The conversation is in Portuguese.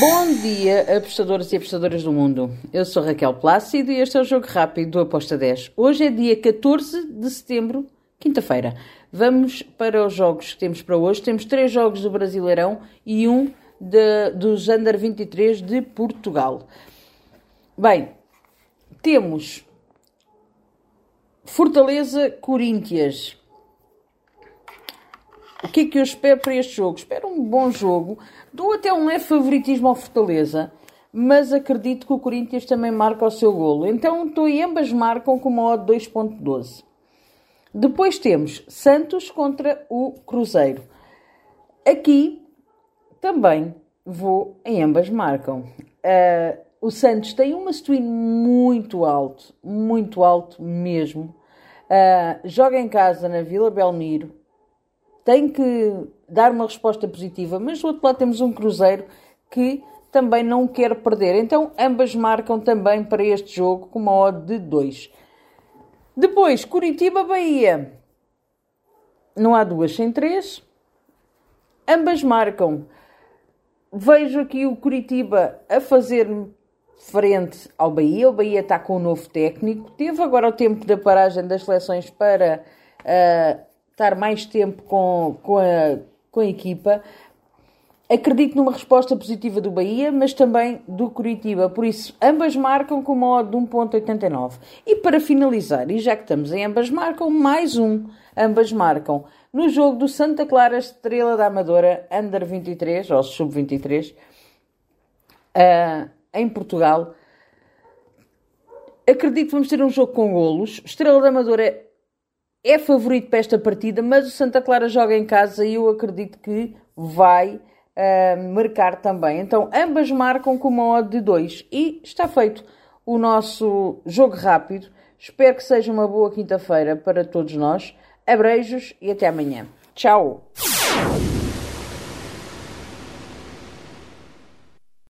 Bom dia, apostadores e apostadoras do mundo. Eu sou Raquel Plácido e este é o Jogo Rápido do Aposta 10. Hoje é dia 14 de setembro, quinta-feira. Vamos para os jogos que temos para hoje. Temos três jogos do Brasileirão e um de, dos Under 23 de Portugal. Bem, temos Fortaleza Corinthians. O que é que eu espero para este jogo? Espero um bom jogo. Dou até um leve favoritismo ao Fortaleza, mas acredito que o Corinthians também marca o seu golo. Então estou e ambas marcam com uma odd 2.12. Depois temos Santos contra o Cruzeiro. Aqui também vou em ambas marcam. Uh, o Santos tem uma swing muito alto, muito alto mesmo. Uh, joga em casa na Vila Belmiro tem que dar uma resposta positiva, mas do outro lado temos um Cruzeiro que também não quer perder. Então ambas marcam também para este jogo com uma odd de 2. Depois, Curitiba-Bahia. Não há duas sem três. Ambas marcam. Vejo aqui o Curitiba a fazer frente ao Bahia. O Bahia está com um novo técnico. Teve agora o tempo da paragem das seleções para uh, estar mais tempo com, com, a, com a equipa. Acredito numa resposta positiva do Bahia, mas também do Curitiba. Por isso, ambas marcam com uma odd de 1.89. E para finalizar, e já que estamos em ambas marcam, mais um. Ambas marcam no jogo do Santa Clara Estrela da Amadora, Under 23, ou Sub-23, uh, ah, em Portugal. Acredito que vamos ter um jogo com golos. Estrela da Amadora é favorito para esta partida, mas o Santa Clara joga em casa e eu acredito que vai uh, marcar também. Então, ambas marcam com uma odd de 2 e está feito o nosso jogo rápido. Espero que seja uma boa quinta-feira para todos nós. Abreijos e até amanhã. Tchau!